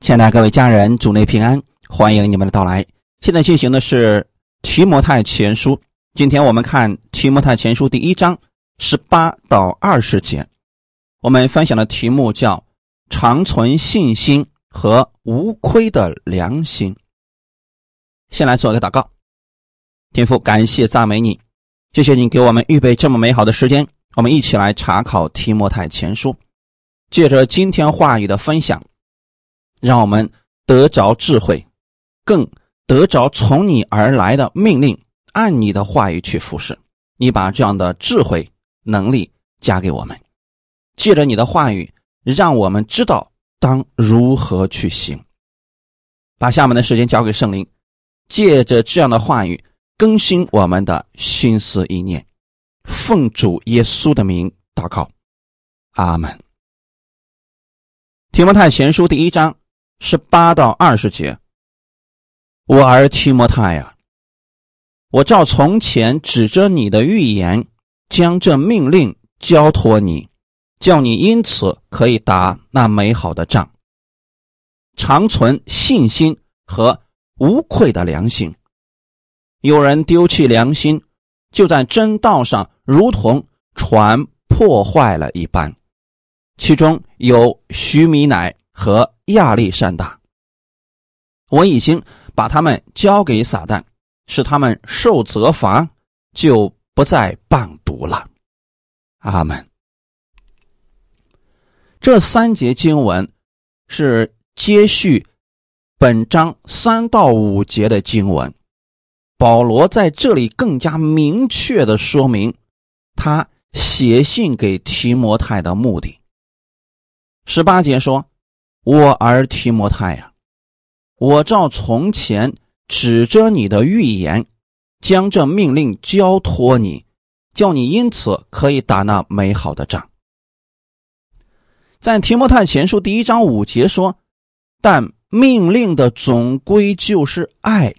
亲爱的各位家人，主内平安，欢迎你们的到来。现在进行的是提摩太前书，今天我们看提摩太前书第一章十八到二十节。我们分享的题目叫“长存信心和无亏的良心”。先来做一个祷告，天父，感谢赞美你，谢谢你给我们预备这么美好的时间，我们一起来查考提摩太前书，借着今天话语的分享。让我们得着智慧，更得着从你而来的命令，按你的话语去服侍。你把这样的智慧能力加给我们，借着你的话语，让我们知道当如何去行。把下面的时间交给圣灵，借着这样的话语更新我们的心思意念。奉主耶稣的名祷告，阿门。提摩太前书第一章。十八到二十节，我儿提摩太呀，我照从前指着你的预言，将这命令交托你，叫你因此可以打那美好的仗，长存信心和无愧的良心。有人丢弃良心，就在真道上如同船破坏了一般，其中有徐米乃。和亚历山大，我已经把他们交给撒旦，使他们受责罚，就不再谤读了。阿门。这三节经文是接续本章三到五节的经文。保罗在这里更加明确的说明他写信给提摩太的目的。十八节说。我儿提摩太呀，我照从前指着你的预言，将这命令交托你，叫你因此可以打那美好的仗。在提摩太前书第一章五节说：“但命令的总归就是爱，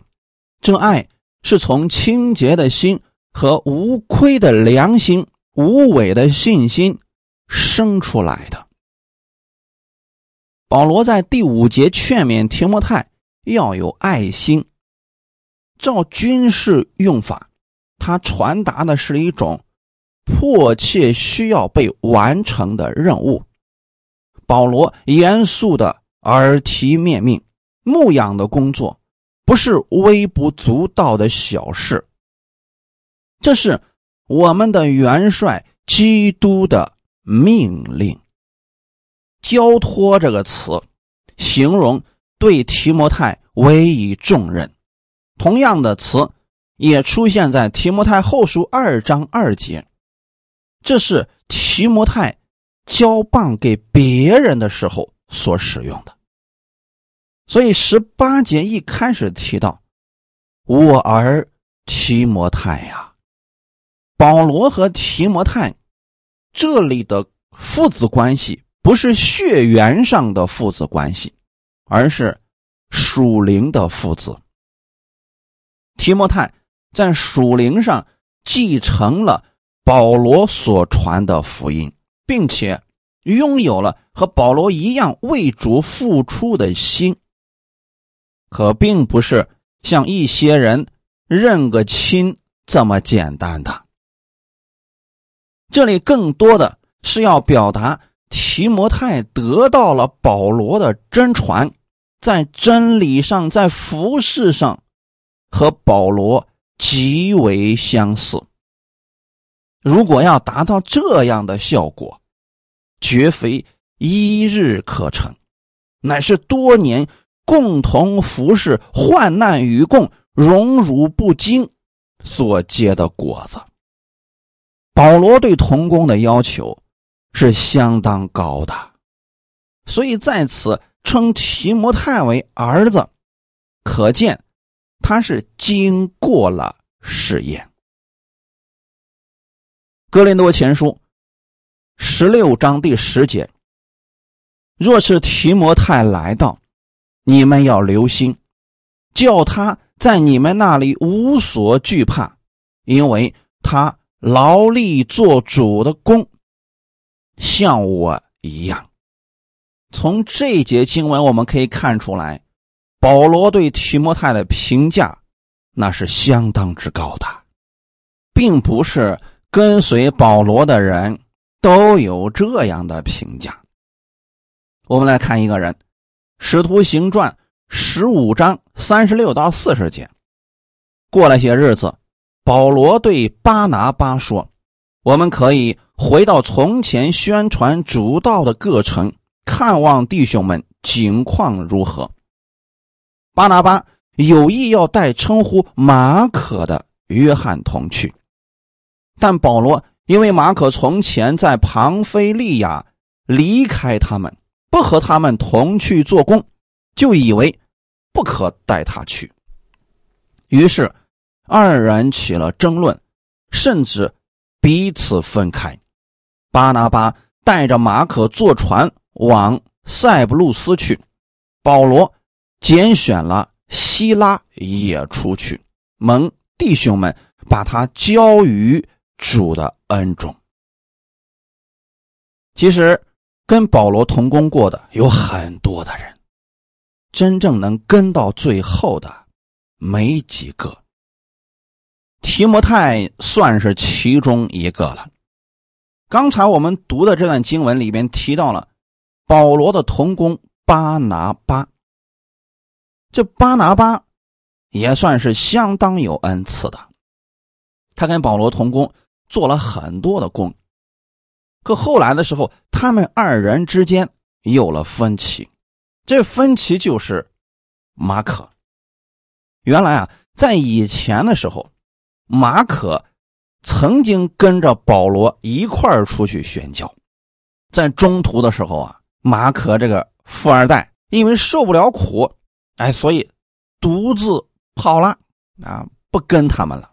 这爱是从清洁的心和无亏的良心、无伪的信心生出来的。”保罗在第五节劝勉提摩太要有爱心。照军事用法，他传达的是一种迫切需要被完成的任务。保罗严肃的耳提面命，牧养的工作不是微不足道的小事，这是我们的元帅基督的命令。交托这个词，形容对提摩太委以重任。同样的词也出现在提摩太后书二章二节，这是提摩太交棒给别人的时候所使用的。所以十八节一开始提到我儿提摩太呀，保罗和提摩太这里的父子关系。不是血缘上的父子关系，而是属灵的父子。提摩太在属灵上继承了保罗所传的福音，并且拥有了和保罗一样为主付出的心。可并不是像一些人认个亲这么简单的。这里更多的是要表达。提摩太得到了保罗的真传，在真理上，在服饰上，和保罗极为相似。如果要达到这样的效果，绝非一日可成，乃是多年共同服侍、患难与共、荣辱不惊所结的果子。保罗对童工的要求。是相当高的，所以在此称提摩太为儿子，可见他是经过了试验。格林多前书十六章第十节：若是提摩太来到，你们要留心，叫他在你们那里无所惧怕，因为他劳力做主的工。像我一样，从这节经文我们可以看出来，保罗对提摩太的评价那是相当之高的，并不是跟随保罗的人都有这样的评价。我们来看一个人，《使徒行传》十五章三十六到四十节。过了些日子，保罗对巴拿巴说：“我们可以回到从前宣传主道的各城，看望弟兄们景况如何。”巴拿巴有意要带称呼马可的约翰同去，但保罗因为马可从前在庞菲利亚离开他们，不和他们同去做工，就以为不可带他去，于是。二人起了争论，甚至彼此分开。巴拿巴带着马可坐船往塞浦路斯去，保罗拣选了希拉也出去，蒙弟兄们把他交于主的恩中。其实跟保罗同工过的有很多的人，真正能跟到最后的没几个。提摩太算是其中一个了。刚才我们读的这段经文里边提到了保罗的同工巴拿巴，这巴拿巴也算是相当有恩赐的。他跟保罗同工做了很多的工，可后来的时候，他们二人之间有了分歧。这分歧就是马可。原来啊，在以前的时候。马可曾经跟着保罗一块儿出去宣教，在中途的时候啊，马可这个富二代因为受不了苦，哎，所以独自跑了啊，不跟他们了。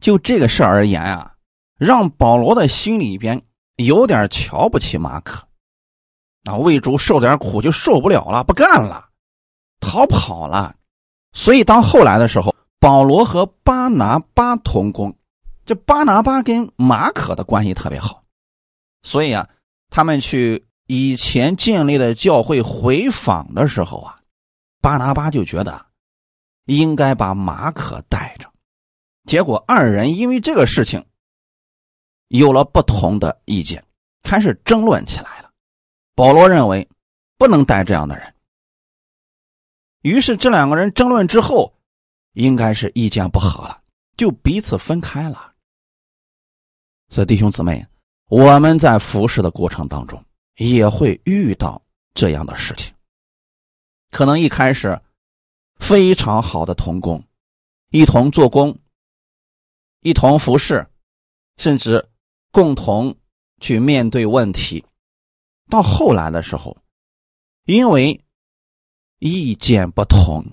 就这个事而言啊，让保罗的心里边有点瞧不起马可，啊，为主受点苦就受不了了，不干了，逃跑了。所以当后来的时候。保罗和巴拿巴同工，这巴拿巴跟马可的关系特别好，所以啊，他们去以前建立的教会回访的时候啊，巴拿巴就觉得应该把马可带着，结果二人因为这个事情有了不同的意见，开始争论起来了。保罗认为不能带这样的人，于是这两个人争论之后。应该是意见不合了，就彼此分开了。所以弟兄姊妹，我们在服侍的过程当中也会遇到这样的事情。可能一开始非常好的同工，一同做工，一同服侍，甚至共同去面对问题。到后来的时候，因为意见不同。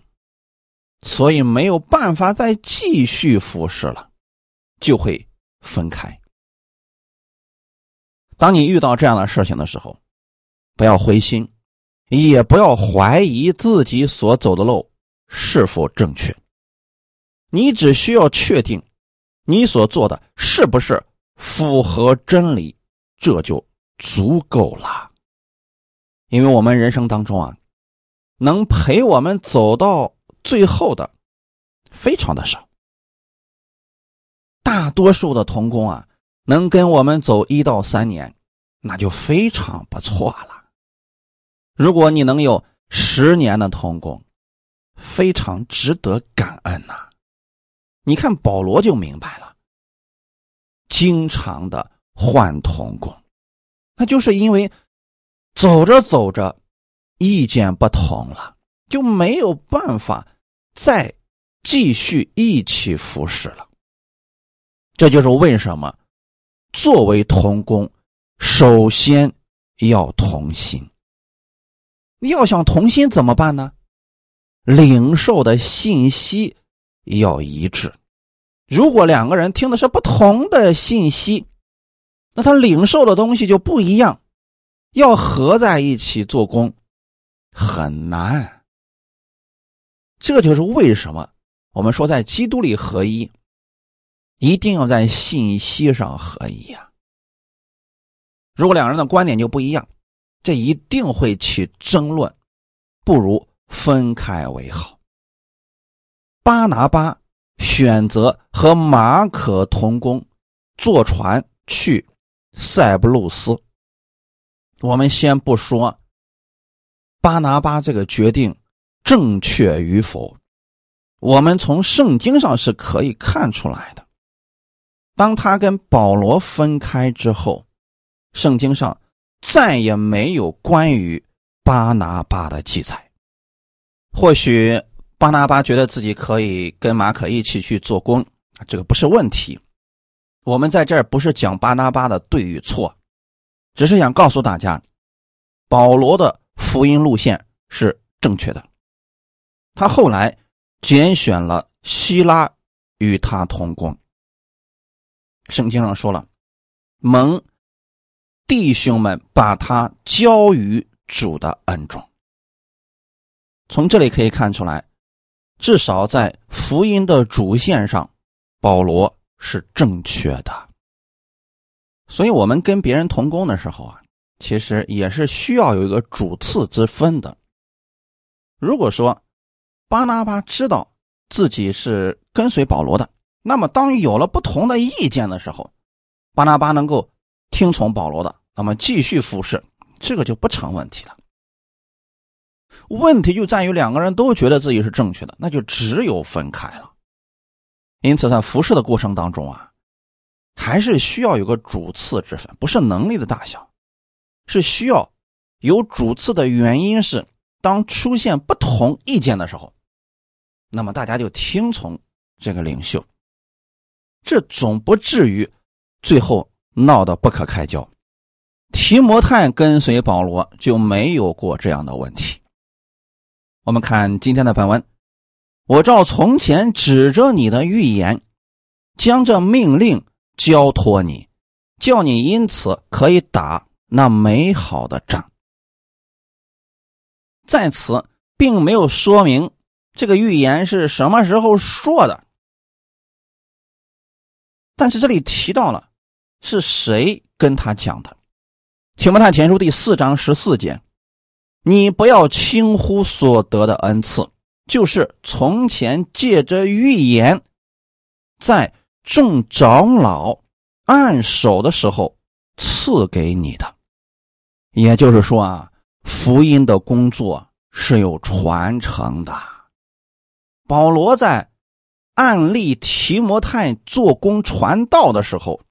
所以没有办法再继续服侍了，就会分开。当你遇到这样的事情的时候，不要灰心，也不要怀疑自己所走的路是否正确。你只需要确定你所做的是不是符合真理，这就足够了。因为我们人生当中啊，能陪我们走到。最后的非常的少，大多数的童工啊，能跟我们走一到三年，那就非常不错了。如果你能有十年的童工，非常值得感恩呐。你看保罗就明白了，经常的换童工，那就是因为走着走着意见不同了，就没有办法。再继续一起服侍了，这就是为什么作为同工，首先要同心。要想同心怎么办呢？领受的信息要一致。如果两个人听的是不同的信息，那他领受的东西就不一样，要合在一起做工很难。这就是为什么我们说在基督里合一，一定要在信息上合一呀。如果两人的观点就不一样，这一定会起争论，不如分开为好。巴拿巴选择和马可同工，坐船去塞浦路斯。我们先不说巴拿巴这个决定正确与否，我们从圣经上是可以看出来的。当他跟保罗分开之后，圣经上再也没有关于巴拿巴的记载。或许巴拿巴觉得自己可以跟马可一起去做工，这个不是问题。我们在这儿不是讲巴拿巴的对与错，只是想告诉大家，保罗的福音路线是正确的。他后来拣选了希拉与他同工。圣经上说了，蒙弟兄们把他交于主的恩中。从这里可以看出来，至少在福音的主线上，保罗是正确的。所以，我们跟别人同工的时候啊，其实也是需要有一个主次之分的。如果说巴拿巴知道自己是跟随保罗的。那么，当有了不同的意见的时候，巴拿巴能够听从保罗的，那么继续服侍，这个就不成问题了。问题就在于两个人都觉得自己是正确的，那就只有分开了。因此，在服侍的过程当中啊，还是需要有个主次之分，不是能力的大小，是需要有主次的原因是，当出现不同意见的时候，那么大家就听从这个领袖。这总不至于最后闹得不可开交。提摩太跟随保罗就没有过这样的问题。我们看今天的本文，我照从前指着你的预言，将这命令交托你，叫你因此可以打那美好的仗。在此并没有说明这个预言是什么时候说的。但是这里提到了是谁跟他讲的，《提摩太前书》第四章十四节：“你不要轻忽所得的恩赐，就是从前借着预言，在众长老按手的时候赐给你的。”也就是说啊，福音的工作是有传承的。保罗在。案例提摩太做工传道的时候，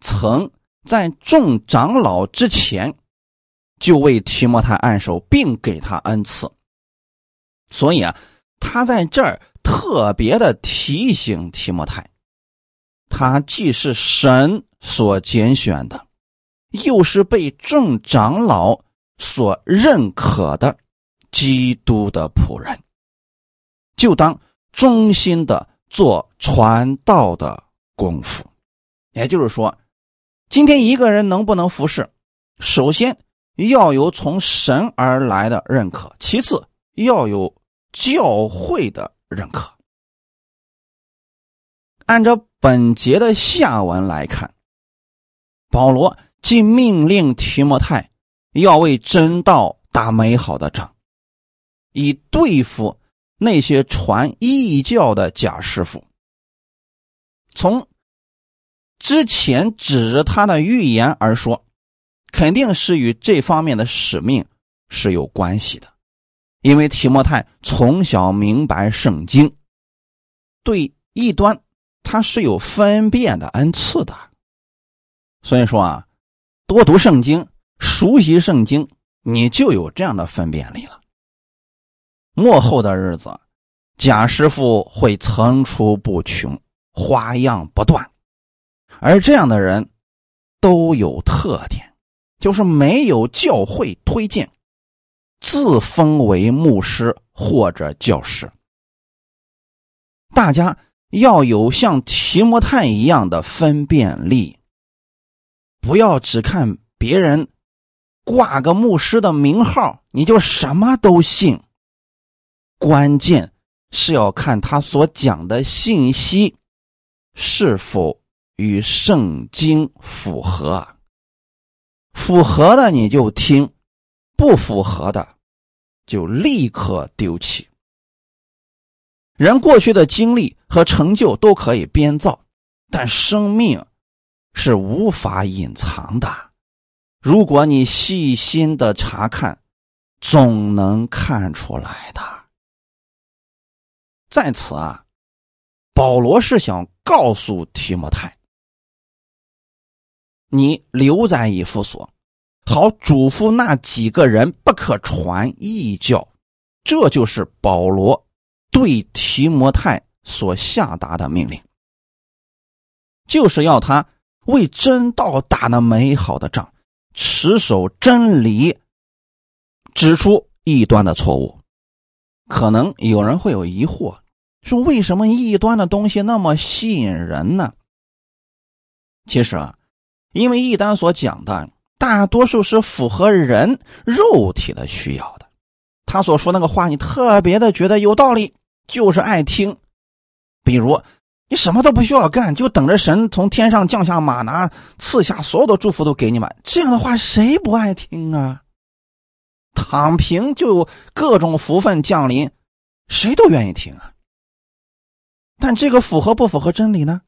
曾在众长老之前就为提摩太按手，并给他恩赐。所以啊，他在这儿特别的提醒提摩太，他既是神所拣选的，又是被众长老所认可的基督的仆人，就当忠心的。做传道的功夫，也就是说，今天一个人能不能服侍，首先要有从神而来的认可，其次要有教会的认可。按照本节的下文来看，保罗既命令提摩太要为真道打美好的仗，以对付。那些传异教的假师傅，从之前指着他的预言而说，肯定是与这方面的使命是有关系的。因为提摩太从小明白圣经，对异端他是有分辨的恩赐的。所以说啊，多读圣经，熟悉圣经，你就有这样的分辨力了。末后的日子，贾师傅会层出不穷，花样不断，而这样的人都有特点，就是没有教会推荐，自封为牧师或者教师。大家要有像提摩太一样的分辨力，不要只看别人挂个牧师的名号，你就什么都信。关键是要看他所讲的信息是否与圣经符合，符合的你就听，不符合的就立刻丢弃。人过去的经历和成就都可以编造，但生命是无法隐藏的。如果你细心的查看，总能看出来的。在此啊，保罗是想告诉提摩太，你留在以弗所，好嘱咐那几个人不可传异教。这就是保罗。对提摩太所下达的命令，就是要他为真道打那美好的仗，持守真理，指出异端的错误。可能有人会有疑惑，说为什么异端的东西那么吸引人呢？其实啊，因为异端所讲的大多数是符合人肉体的需要的，他所说那个话，你特别的觉得有道理。就是爱听，比如你什么都不需要干，就等着神从天上降下马拿，赐下所有的祝福都给你们。这样的话，谁不爱听啊？躺平就有各种福分降临，谁都愿意听啊。但这个符合不符合真理呢？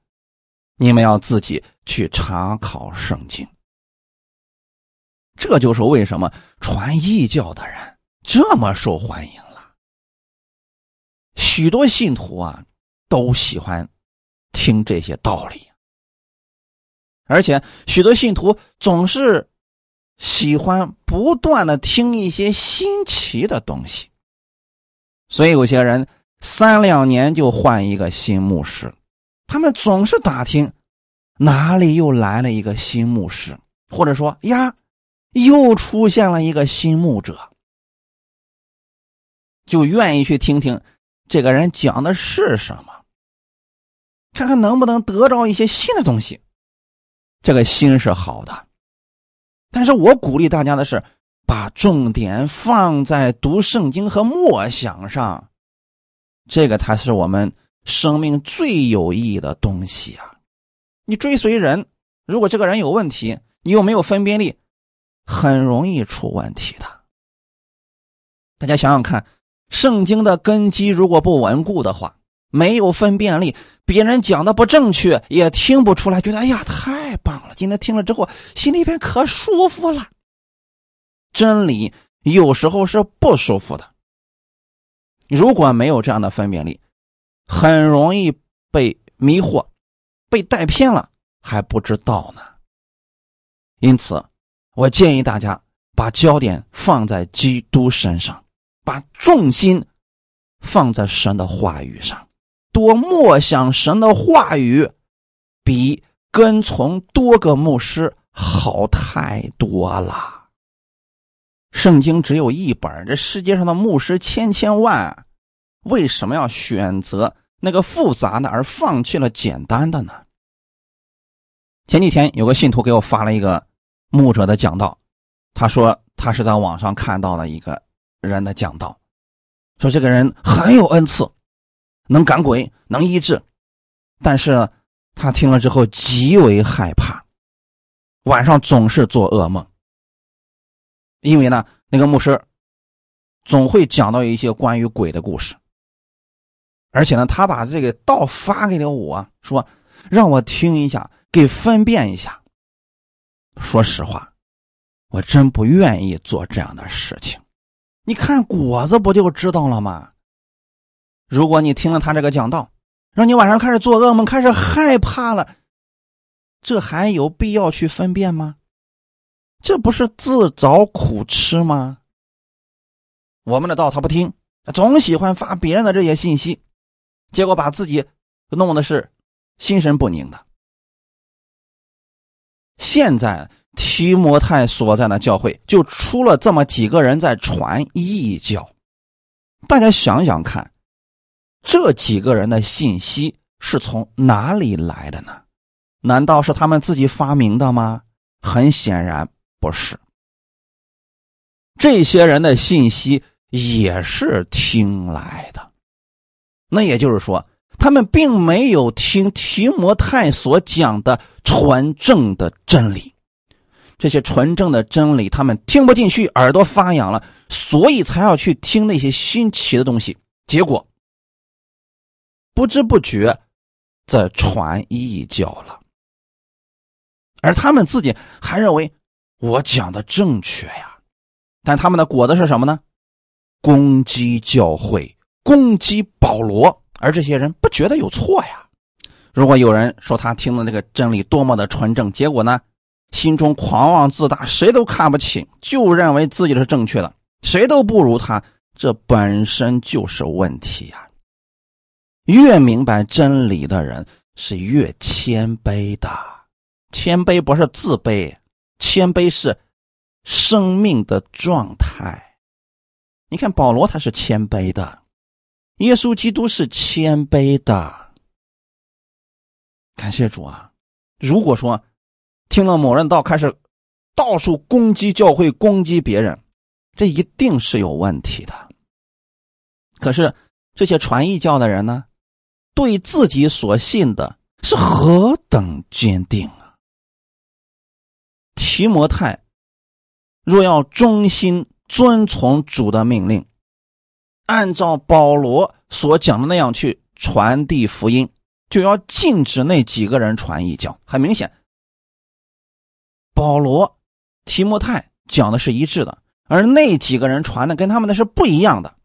你们要自己去查考圣经。这就是为什么传异教的人这么受欢迎了。许多信徒啊，都喜欢听这些道理，而且许多信徒总是喜欢不断的听一些新奇的东西，所以有些人三两年就换一个新牧师，他们总是打听哪里又来了一个新牧师，或者说呀，又出现了一个新牧者，就愿意去听听。这个人讲的是什么？看看能不能得着一些新的东西。这个心是好的，但是我鼓励大家的是，把重点放在读圣经和默想上，这个才是我们生命最有意义的东西啊！你追随人，如果这个人有问题，你又没有分辨力，很容易出问题的。大家想想看。圣经的根基如果不稳固的话，没有分辨力，别人讲的不正确也听不出来，觉得哎呀太棒了！今天听了之后，心里边可舒服了。真理有时候是不舒服的，如果没有这样的分辨力，很容易被迷惑、被带偏了，还不知道呢。因此，我建议大家把焦点放在基督身上。把重心放在神的话语上，多默想神的话语，比跟从多个牧师好太多了。圣经只有一本，这世界上的牧师千千万，为什么要选择那个复杂的而放弃了简单的呢？前几天有个信徒给我发了一个牧者的讲道，他说他是在网上看到了一个。人的讲道，说这个人很有恩赐，能赶鬼，能医治，但是他听了之后极为害怕，晚上总是做噩梦。因为呢，那个牧师总会讲到一些关于鬼的故事，而且呢，他把这个道发给了我，说让我听一下，给分辨一下。说实话，我真不愿意做这样的事情。你看果子不就知道了吗？如果你听了他这个讲道，让你晚上开始做噩梦，开始害怕了，这还有必要去分辨吗？这不是自找苦吃吗？我们的道他不听，总喜欢发别人的这些信息，结果把自己弄的是心神不宁的。现在。提摩太所在的教会就出了这么几个人在传异教，大家想想看，这几个人的信息是从哪里来的呢？难道是他们自己发明的吗？很显然不是。这些人的信息也是听来的，那也就是说，他们并没有听提摩太所讲的纯正的真理。这些纯正的真理，他们听不进去，耳朵发痒了，所以才要去听那些新奇的东西。结果不知不觉在传异教了，而他们自己还认为我讲的正确呀。但他们的果子是什么呢？攻击教会，攻击保罗，而这些人不觉得有错呀。如果有人说他听的那个真理多么的纯正，结果呢？心中狂妄自大，谁都看不起，就认为自己是正确的，谁都不如他，这本身就是问题呀。越明白真理的人是越谦卑的，谦卑不是自卑，谦卑是生命的状态。你看保罗他是谦卑的，耶稣基督是谦卑的。感谢主啊！如果说。听了某人道，开始到处攻击教会，攻击别人，这一定是有问题的。可是这些传异教的人呢，对自己所信的是何等坚定啊！提摩太若要忠心遵从主的命令，按照保罗所讲的那样去传递福音，就要禁止那几个人传异教。很明显。保罗、提摩太讲的是一致的，而那几个人传的跟他们的是不一样的，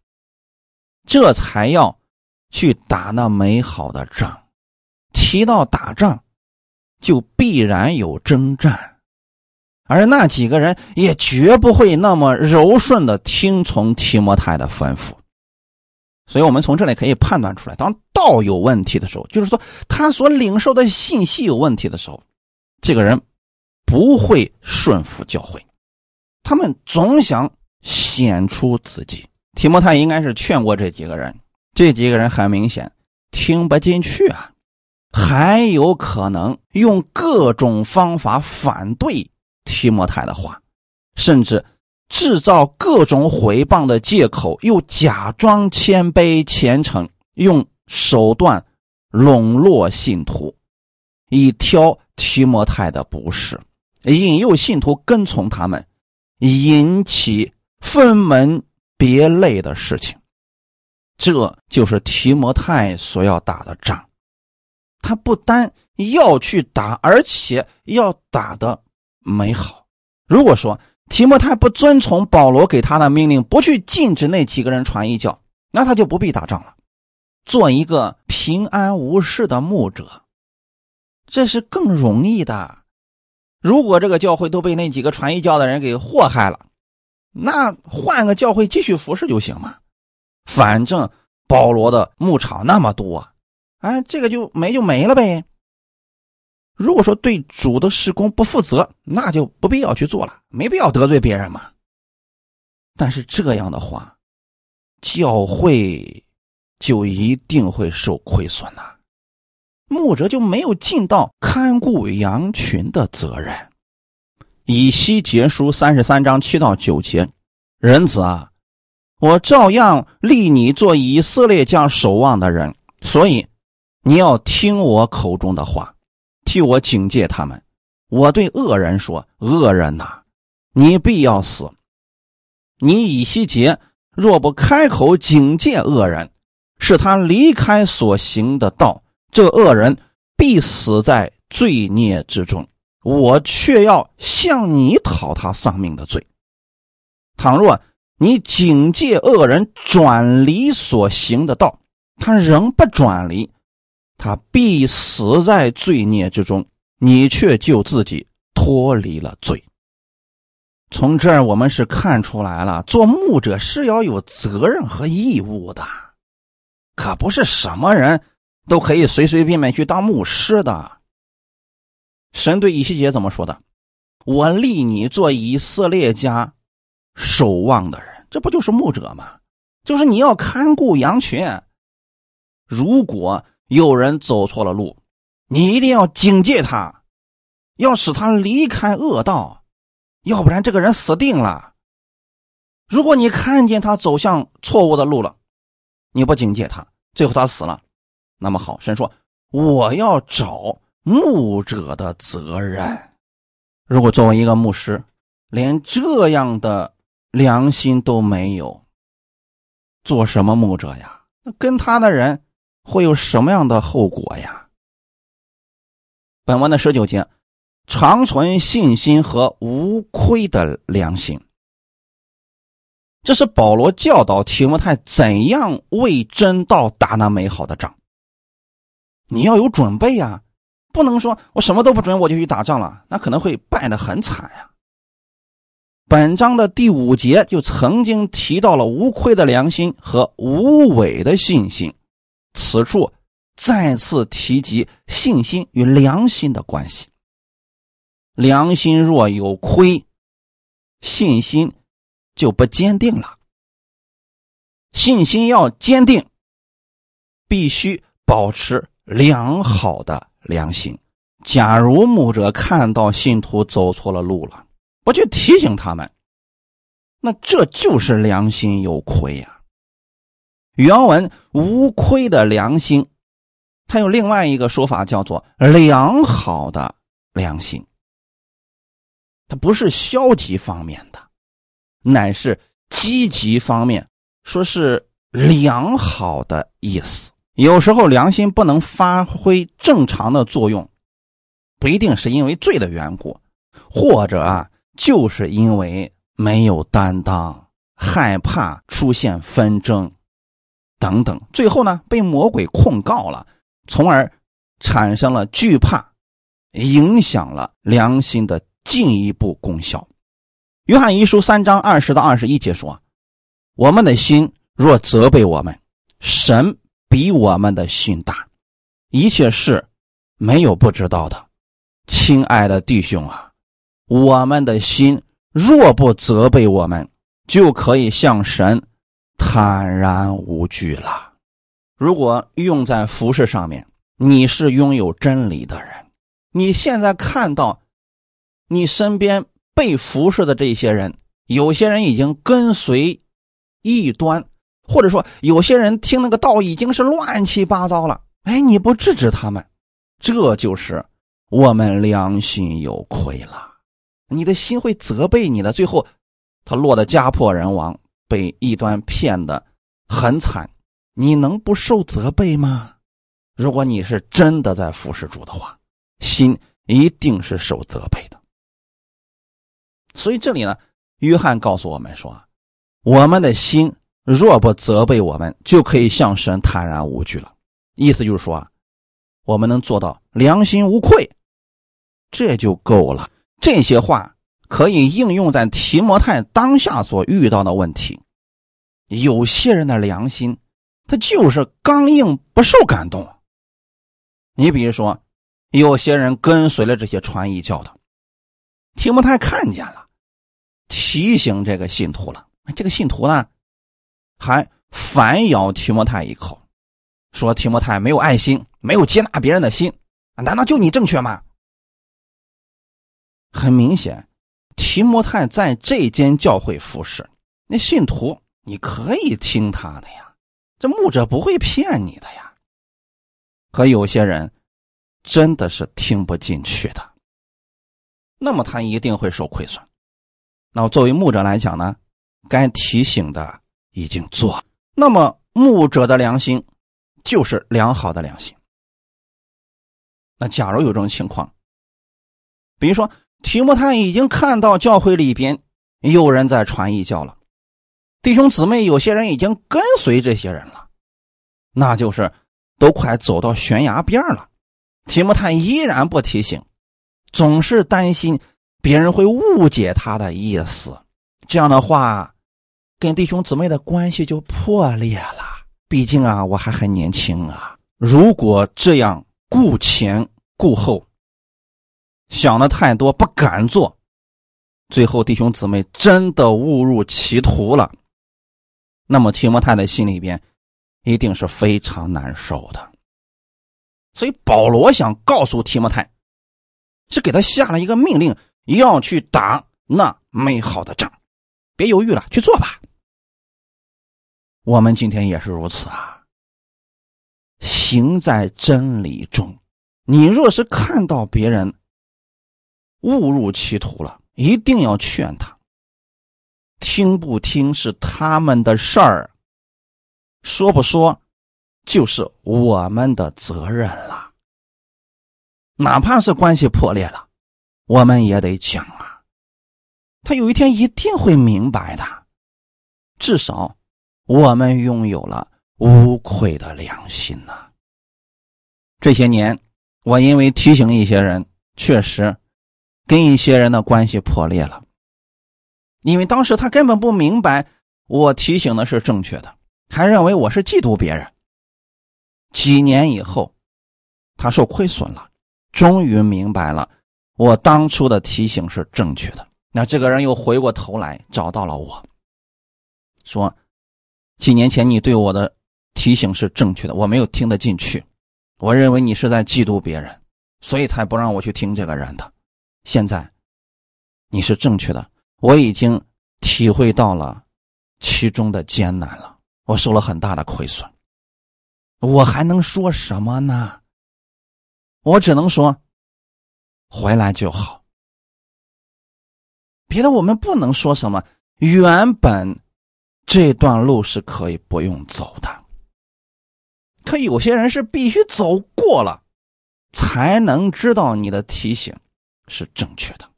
这才要去打那美好的仗。提到打仗，就必然有征战，而那几个人也绝不会那么柔顺的听从提摩太的吩咐。所以，我们从这里可以判断出来，当道有问题的时候，就是说他所领受的信息有问题的时候，这个人。不会顺服教会，他们总想显出自己。提摩太应该是劝过这几个人，这几个人很明显听不进去啊，还有可能用各种方法反对提摩太的话，甚至制造各种毁谤的借口，又假装谦卑虔诚，用手段笼络信徒，以挑提摩太的不是。引诱信徒跟从他们，引起分门别类的事情，这就是提摩太所要打的仗。他不单要去打，而且要打的美好。如果说提摩太不遵从保罗给他的命令，不去禁止那几个人传一教，那他就不必打仗了，做一个平安无事的牧者，这是更容易的。如果这个教会都被那几个传异教的人给祸害了，那换个教会继续服侍就行嘛。反正保罗的牧场那么多，哎，这个就没就没了呗。如果说对主的施工不负责，那就不必要去做了，没必要得罪别人嘛。但是这样的话，教会就一定会受亏损呐。牧者就没有尽到看顾羊群的责任。以西结书三十三章七到九节，人子啊，我照样立你做以色列家守望的人，所以你要听我口中的话，替我警戒他们。我对恶人说：恶人呐，你必要死。你以西结若不开口警戒恶人，使他离开所行的道。这恶人必死在罪孽之中，我却要向你讨他丧命的罪。倘若你警戒恶人转离所行的道，他仍不转离，他必死在罪孽之中，你却救自己脱离了罪。从这儿我们是看出来了，做牧者是要有责任和义务的，可不是什么人。都可以随随便便去当牧师的。神对以西结怎么说的？我立你做以色列家守望的人，这不就是牧者吗？就是你要看顾羊群。如果有人走错了路，你一定要警戒他，要使他离开恶道，要不然这个人死定了。如果你看见他走向错误的路了，你不警戒他，最后他死了。那么好，神说：“我要找牧者的责任。如果作为一个牧师，连这样的良心都没有，做什么牧者呀？那跟他的人会有什么样的后果呀？本文的十九节，长存信心和无亏的良心，这是保罗教导提摩太怎样为真道打那美好的仗。你要有准备呀。不能说我什么都不准我就去打仗了，那可能会败得很惨呀。本章的第五节就曾经提到了无愧的良心和无伪的信心，此处再次提及信心与良心的关系。良心若有亏，信心就不坚定了。信心要坚定，必须保持良好的。良心，假如牧者看到信徒走错了路了，不去提醒他们，那这就是良心有亏呀。原文无亏的良心，它有另外一个说法，叫做良好的良心。它不是消极方面的，乃是积极方面，说是良好的意思。有时候良心不能发挥正常的作用，不一定是因为罪的缘故，或者啊，就是因为没有担当、害怕出现纷争等等，最后呢被魔鬼控告了，从而产生了惧怕，影响了良心的进一步功效。约翰一书三章二十到二十一节说：“我们的心若责备我们，神。”比我们的心大，一切事没有不知道的。亲爱的弟兄啊，我们的心若不责备我们，就可以向神坦然无惧了。如果用在服饰上面，你是拥有真理的人，你现在看到你身边被服侍的这些人，有些人已经跟随异端。或者说，有些人听那个道已经是乱七八糟了，哎，你不制止他们，这就是我们良心有亏了。你的心会责备你的，最后他落得家破人亡，被异端骗的很惨，你能不受责备吗？如果你是真的在服侍主的话，心一定是受责备的。所以这里呢，约翰告诉我们说，我们的心。若不责备我们，就可以向神坦然无惧了。意思就是说啊，我们能做到良心无愧，这就够了。这些话可以应用在提摩太当下所遇到的问题。有些人的良心，他就是刚硬，不受感动。你比如说，有些人跟随了这些传异教的，提摩太看见了，提醒这个信徒了。这个信徒呢？还反咬提摩太一口，说提摩太没有爱心，没有接纳别人的心，难道就你正确吗？很明显，提摩太在这间教会服侍，那信徒你可以听他的呀，这牧者不会骗你的呀。可有些人真的是听不进去的，那么他一定会受亏损。那作为牧者来讲呢，该提醒的。已经做了，那么牧者的良心就是良好的良心。那假如有这种情况，比如说提摩太已经看到教会里边有人在传异教了，弟兄姊妹有些人已经跟随这些人了，那就是都快走到悬崖边了，提摩太依然不提醒，总是担心别人会误解他的意思，这样的话。跟弟兄姊妹的关系就破裂了。毕竟啊，我还很年轻啊。如果这样顾前顾后，想的太多，不敢做，最后弟兄姊妹真的误入歧途了，那么提摩太的心里边一定是非常难受的。所以保罗想告诉提摩太，是给他下了一个命令，要去打那美好的仗，别犹豫了，去做吧。我们今天也是如此啊！行在真理中，你若是看到别人误入歧途了，一定要劝他。听不听是他们的事儿，说不说就是我们的责任了。哪怕是关系破裂了，我们也得讲啊。他有一天一定会明白的，至少我们拥有了无愧的良心呐。这些年，我因为提醒一些人，确实跟一些人的关系破裂了。因为当时他根本不明白我提醒的是正确的，还认为我是嫉妒别人。几年以后，他受亏损了，终于明白了我当初的提醒是正确的。那这个人又回过头来找到了我，说：“几年前你对我的提醒是正确的，我没有听得进去，我认为你是在嫉妒别人，所以才不让我去听这个人的。现在你是正确的。”我已经体会到了其中的艰难了，我受了很大的亏损，我还能说什么呢？我只能说回来就好，别的我们不能说什么。原本这段路是可以不用走的，可有些人是必须走过了，才能知道你的提醒是正确的。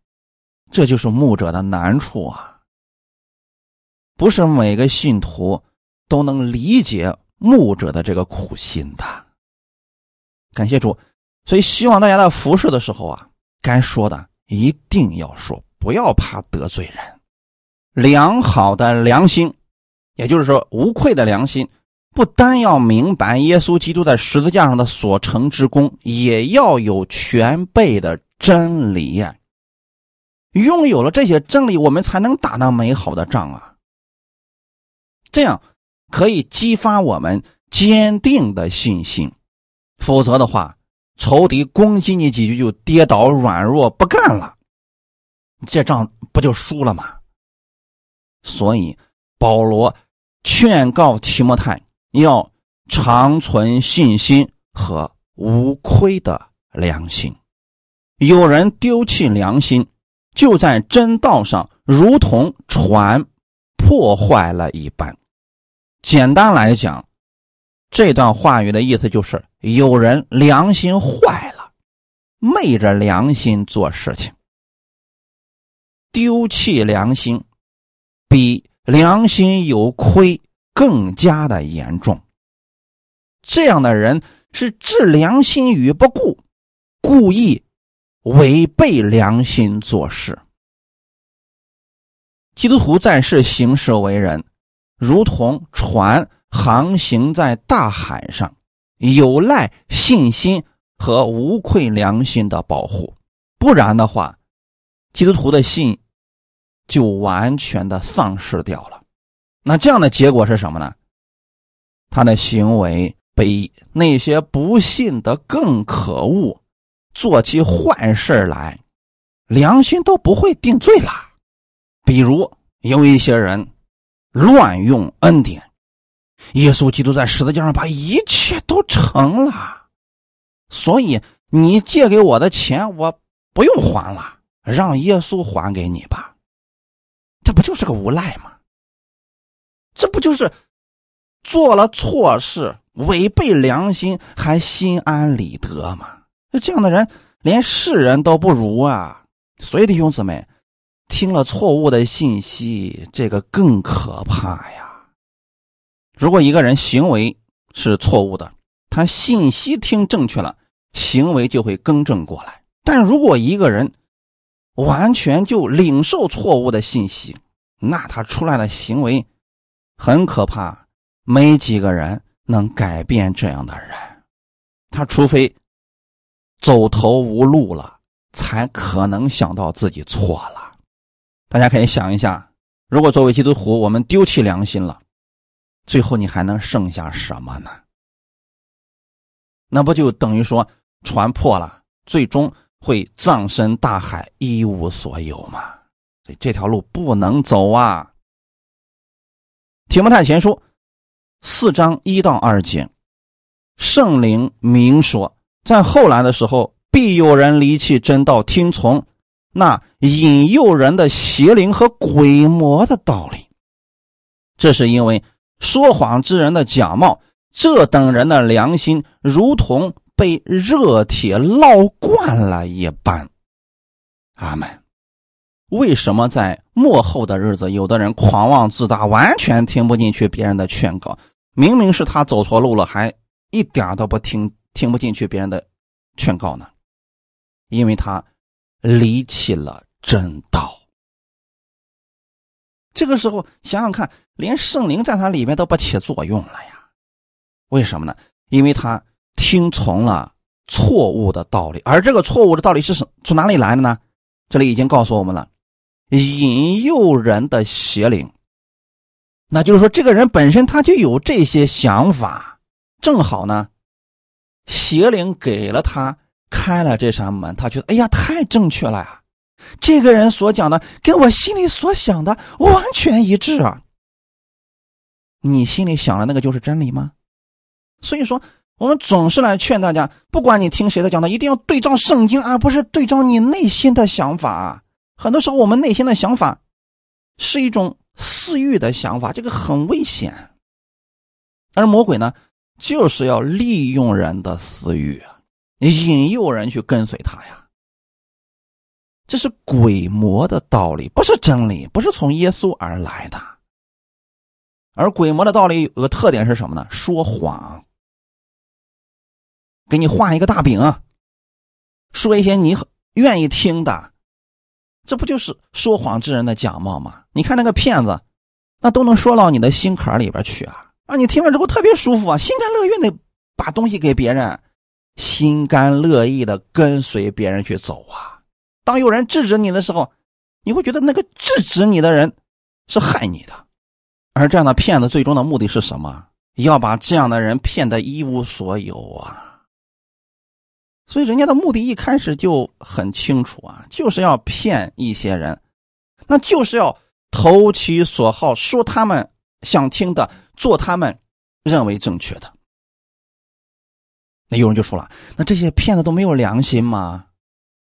这就是牧者的难处啊！不是每个信徒都能理解牧者的这个苦心的。感谢主，所以希望大家在服侍的时候啊，该说的一定要说，不要怕得罪人。良好的良心，也就是说无愧的良心，不单要明白耶稣基督在十字架上的所成之功，也要有全备的真理呀。拥有了这些真理，我们才能打那美好的仗啊！这样可以激发我们坚定的信心。否则的话，仇敌攻击你几句就跌倒软弱不干了，这仗不就输了吗？所以保罗劝告提摩太要长存信心和无愧的良心。有人丢弃良心。就在真道上，如同船破坏了一般。简单来讲，这段话语的意思就是：有人良心坏了，昧着良心做事情，丢弃良心，比良心有亏更加的严重。这样的人是置良心于不顾，故意。违背良心做事，基督徒在世行事为人，如同船航行在大海上，有赖信心和无愧良心的保护。不然的话，基督徒的信就完全的丧失掉了。那这样的结果是什么呢？他的行为比那些不信的更可恶。做起坏事来，良心都不会定罪了。比如有一些人乱用恩典，耶稣基督在十字架上把一切都成了，所以你借给我的钱我不用还了，让耶稣还给你吧。这不就是个无赖吗？这不就是做了错事，违背良心，还心安理得吗？这样的人连世人都不如啊！所以弟兄姊妹，听了错误的信息，这个更可怕呀。如果一个人行为是错误的，他信息听正确了，行为就会更正过来。但如果一个人完全就领受错误的信息，那他出来的行为很可怕，没几个人能改变这样的人。他除非。走投无路了，才可能想到自己错了。大家可以想一下，如果作为基督徒，我们丢弃良心了，最后你还能剩下什么呢？那不就等于说船破了，最终会葬身大海，一无所有吗？所以这条路不能走啊。提摩太前书四章一到二节，圣灵明说。在后来的时候，必有人离弃真道，听从那引诱人的邪灵和鬼魔的道理。这是因为说谎之人的假冒，这等人的良心如同被热铁烙惯了一般。阿门。为什么在末后的日子，有的人狂妄自大，完全听不进去别人的劝告？明明是他走错路了，还一点都不听，听不进去别人的劝告呢？因为他离弃了真道。这个时候想想看，连圣灵在他里面都不起作用了呀？为什么呢？因为他听从了错误的道理，而这个错误的道理是什从哪里来的呢？这里已经告诉我们了。引诱人的邪灵，那就是说，这个人本身他就有这些想法，正好呢，邪灵给了他开了这扇门，他觉得哎呀，太正确了呀！这个人所讲的跟我心里所想的完全一致啊！你心里想的那个就是真理吗？所以说，我们总是来劝大家，不管你听谁的讲的，一定要对照圣经，而不是对照你内心的想法。很多时候，我们内心的想法是一种私欲的想法，这个很危险。而魔鬼呢，就是要利用人的私欲啊，引诱人去跟随他呀。这是鬼魔的道理，不是真理，不是从耶稣而来的。而鬼魔的道理有个特点是什么呢？说谎，给你画一个大饼，说一些你愿意听的。这不就是说谎之人的假冒吗？你看那个骗子，那都能说到你的心坎里边去啊！啊，你听了之后特别舒服啊，心甘乐愿的把东西给别人，心甘乐意的跟随别人去走啊。当有人制止你的时候，你会觉得那个制止你的人是害你的，而这样的骗子最终的目的是什么？要把这样的人骗得一无所有啊！所以人家的目的一开始就很清楚啊，就是要骗一些人，那就是要投其所好，说他们想听的，做他们认为正确的。那有人就说了，那这些骗子都没有良心吗？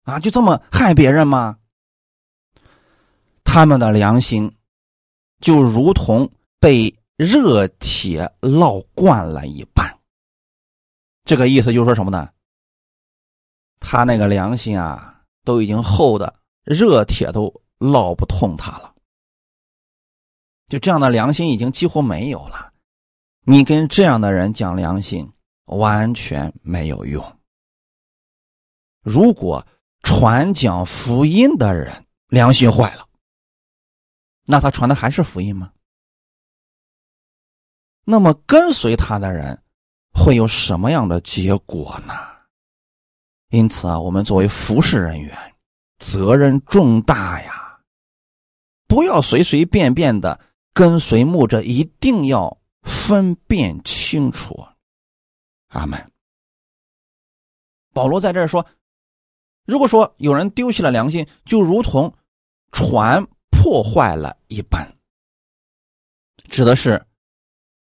啊，就这么害别人吗？他们的良心就如同被热铁烙惯了一般。这个意思就是说什么呢？他那个良心啊，都已经厚的热铁都烙不痛他了。就这样的良心已经几乎没有了。你跟这样的人讲良心，完全没有用。如果传讲福音的人良心坏了，那他传的还是福音吗？那么跟随他的人会有什么样的结果呢？因此啊，我们作为服侍人员，责任重大呀！不要随随便便的跟随牧者，一定要分辨清楚。阿门。保罗在这儿说：“如果说有人丢弃了良心，就如同船破坏了一般，指的是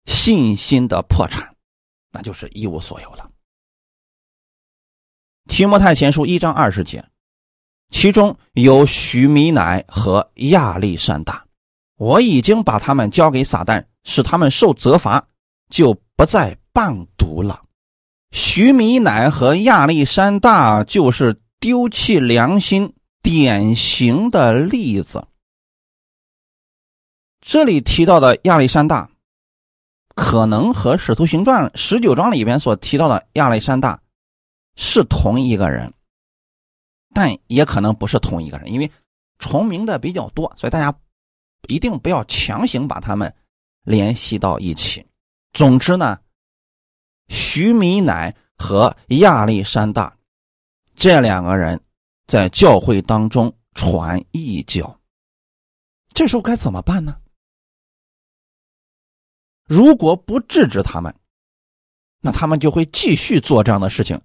信心的破产，那就是一无所有了。”提摩太前书一章二十节，其中有许米乃和亚历山大，我已经把他们交给撒旦，使他们受责罚，就不再谤读了。徐米乃和亚历山大就是丢弃良心典型的例子。这里提到的亚历山大，可能和《使徒行传》十九章里边所提到的亚历山大。是同一个人，但也可能不是同一个人，因为重名的比较多，所以大家一定不要强行把他们联系到一起。总之呢，徐米乃和亚历山大这两个人在教会当中传异教，这时候该怎么办呢？如果不制止他们，那他们就会继续做这样的事情。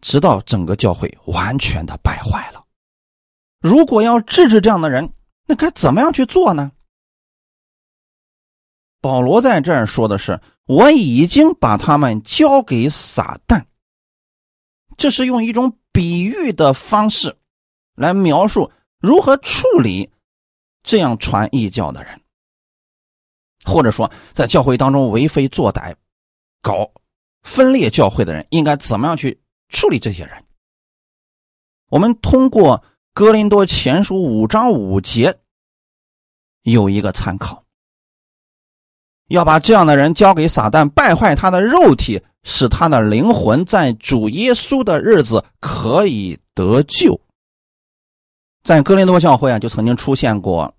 直到整个教会完全的败坏了。如果要制止这样的人，那该怎么样去做呢？保罗在这儿说的是：“我已经把他们交给撒旦。”这是用一种比喻的方式来描述如何处理这样传异教的人，或者说在教会当中为非作歹、搞分裂教会的人，应该怎么样去处理这些人？我们通过《哥林多前书》五章五节有一个参考。要把这样的人交给撒旦，败坏他的肉体，使他的灵魂在主耶稣的日子可以得救。在哥林多教会啊，就曾经出现过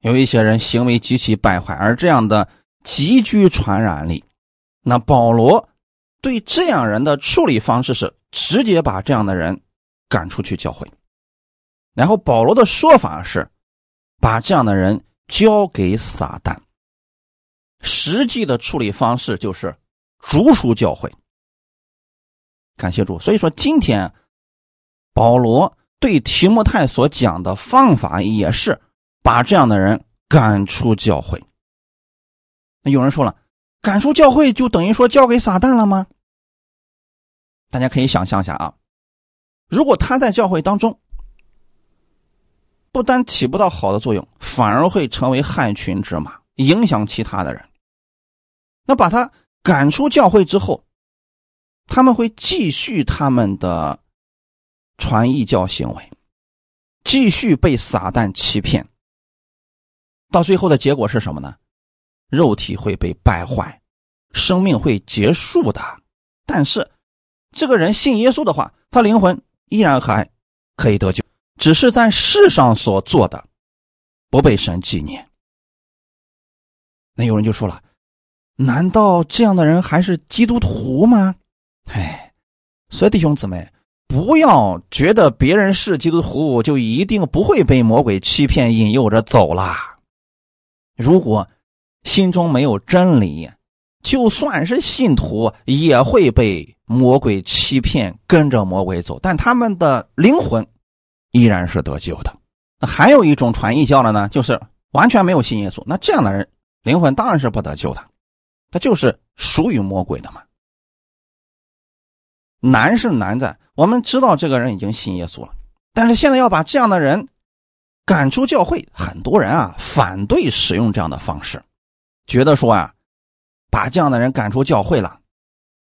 有一些人行为极其败坏，而这样的极具传染力。那保罗对这样人的处理方式是直接把这样的人赶出去教会，然后保罗的说法是把这样的人交给撒旦。实际的处理方式就是逐出教会。感谢主。所以说，今天保罗对提摩太所讲的方法也是把这样的人赶出教会。那有人说了，赶出教会就等于说交给撒旦了吗？大家可以想象一下啊，如果他在教会当中不但起不到好的作用，反而会成为害群之马。影响其他的人，那把他赶出教会之后，他们会继续他们的传异教行为，继续被撒旦欺骗，到最后的结果是什么呢？肉体会被败坏，生命会结束的。但是，这个人信耶稣的话，他灵魂依然还可以得救，只是在世上所做的不被神纪念。那有人就说了：“难道这样的人还是基督徒吗？”哎，所以弟兄姊妹，不要觉得别人是基督徒就一定不会被魔鬼欺骗引诱着走啦。如果心中没有真理，就算是信徒也会被魔鬼欺骗，跟着魔鬼走。但他们的灵魂依然是得救的。那还有一种传异教的呢，就是完全没有信耶稣。那这样的人。灵魂当然是不得救的，他就是属于魔鬼的嘛。难是难在我们知道这个人已经信耶稣了，但是现在要把这样的人赶出教会，很多人啊反对使用这样的方式，觉得说啊，把这样的人赶出教会了，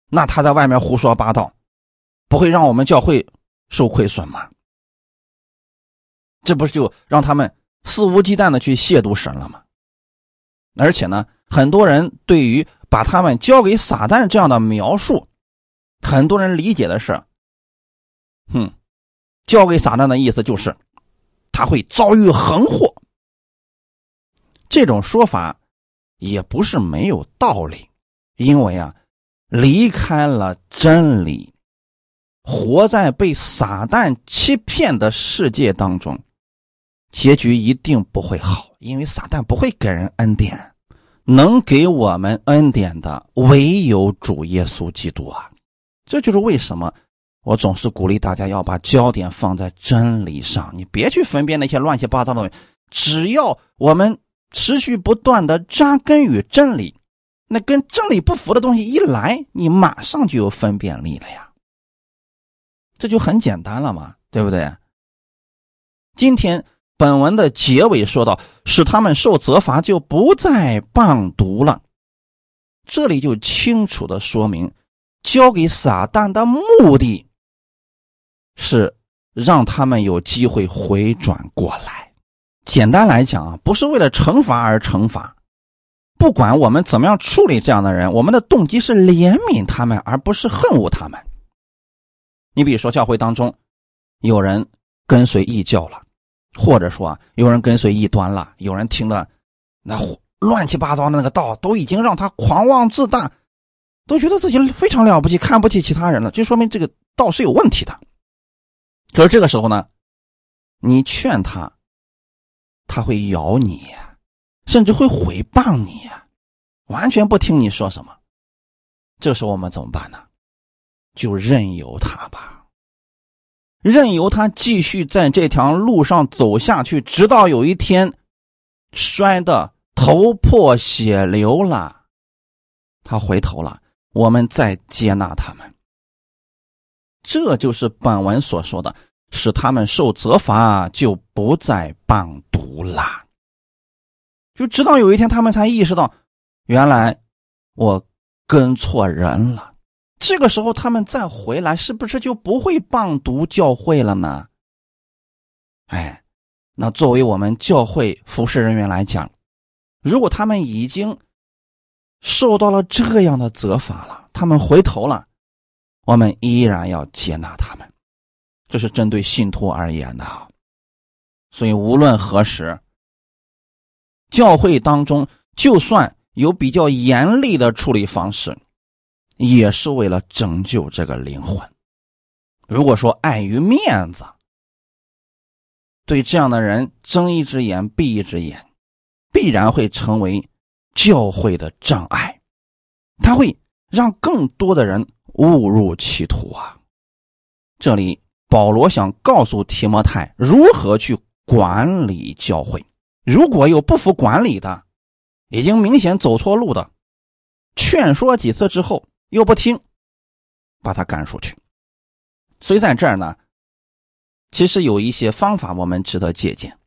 那他在外面胡说八道，不会让我们教会受亏损吗？这不是就让他们肆无忌惮的去亵渎神了吗？而且呢，很多人对于把他们交给撒旦这样的描述，很多人理解的是，哼，交给撒旦的意思就是他会遭遇横祸。这种说法也不是没有道理，因为啊，离开了真理，活在被撒旦欺骗的世界当中，结局一定不会好。因为撒旦不会给人恩典，能给我们恩典的唯有主耶稣基督啊！这就是为什么我总是鼓励大家要把焦点放在真理上，你别去分辨那些乱七八糟的东西。只要我们持续不断的扎根于真理，那跟真理不符的东西一来，你马上就有分辨力了呀！这就很简单了嘛，对不对？今天。本文的结尾说到，使他们受责罚，就不再棒读了。这里就清楚的说明，交给撒旦的目的是让他们有机会回转过来。简单来讲啊，不是为了惩罚而惩罚。不管我们怎么样处理这样的人，我们的动机是怜悯他们，而不是恨恶他们。你比如说，教会当中有人跟随异教了。或者说，有人跟随异端了，有人听的那乱七八糟的那个道，都已经让他狂妄自大，都觉得自己非常了不起，看不起其他人了，就说明这个道是有问题的。可是这个时候呢，你劝他，他会咬你，甚至会毁谤你，完全不听你说什么。这时候我们怎么办呢？就任由他吧。任由他继续在这条路上走下去，直到有一天摔得头破血流了，他回头了，我们再接纳他们。这就是本文所说的：使他们受责罚，就不再谤毒了。就直到有一天，他们才意识到，原来我跟错人了。这个时候，他们再回来，是不是就不会谤读教会了呢？哎，那作为我们教会服侍人员来讲，如果他们已经受到了这样的责罚了，他们回头了，我们依然要接纳他们。这是针对信徒而言的。所以无论何时，教会当中就算有比较严厉的处理方式。也是为了拯救这个灵魂。如果说碍于面子，对这样的人睁一只眼闭一只眼，必然会成为教会的障碍，他会让更多的人误入歧途啊！这里保罗想告诉提摩太如何去管理教会。如果有不服管理的，已经明显走错路的，劝说几次之后。又不听，把他赶出去。所以在这儿呢，其实有一些方法我们值得借鉴。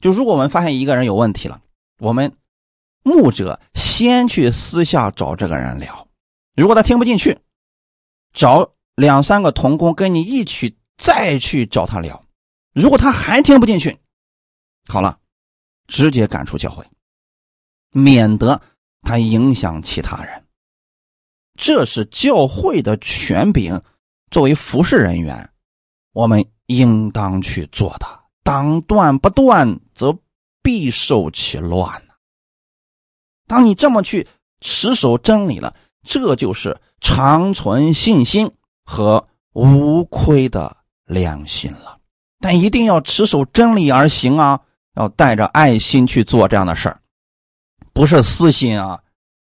就如果我们发现一个人有问题了，我们牧者先去私下找这个人聊。如果他听不进去，找两三个童工跟你一起再去找他聊。如果他还听不进去，好了，直接赶出教会，免得他影响其他人。这是教会的权柄，作为服侍人员，我们应当去做的。当断不断，则必受其乱当你这么去持守真理了，这就是长存信心和无亏的良心了。但一定要持守真理而行啊！要带着爱心去做这样的事儿，不是私心啊，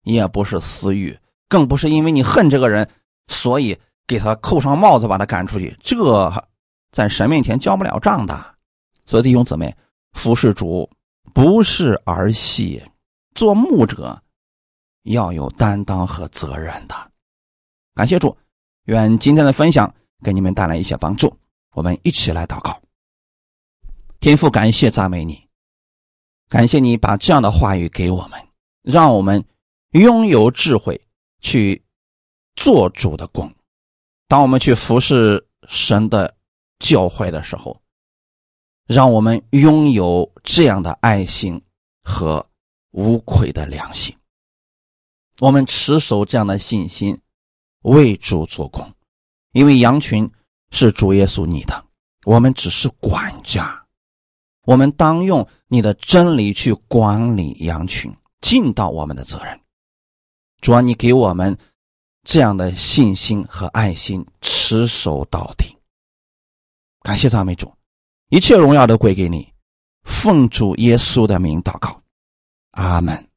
也不是私欲。更不是因为你恨这个人，所以给他扣上帽子，把他赶出去。这在神面前交不了账的。所以弟兄姊妹，服侍主不是儿戏，做牧者要有担当和责任的。感谢主，愿今天的分享给你们带来一些帮助。我们一起来祷告。天父，感谢赞美你，感谢你把这样的话语给我们，让我们拥有智慧。去做主的工，当我们去服侍神的教诲的时候，让我们拥有这样的爱心和无愧的良心。我们持守这样的信心，为主做工，因为羊群是主耶稣你的，我们只是管家，我们当用你的真理去管理羊群，尽到我们的责任。主啊，你给我们这样的信心和爱心，持守到底。感谢赞美主，一切荣耀都归给你。奉主耶稣的名祷告，阿门。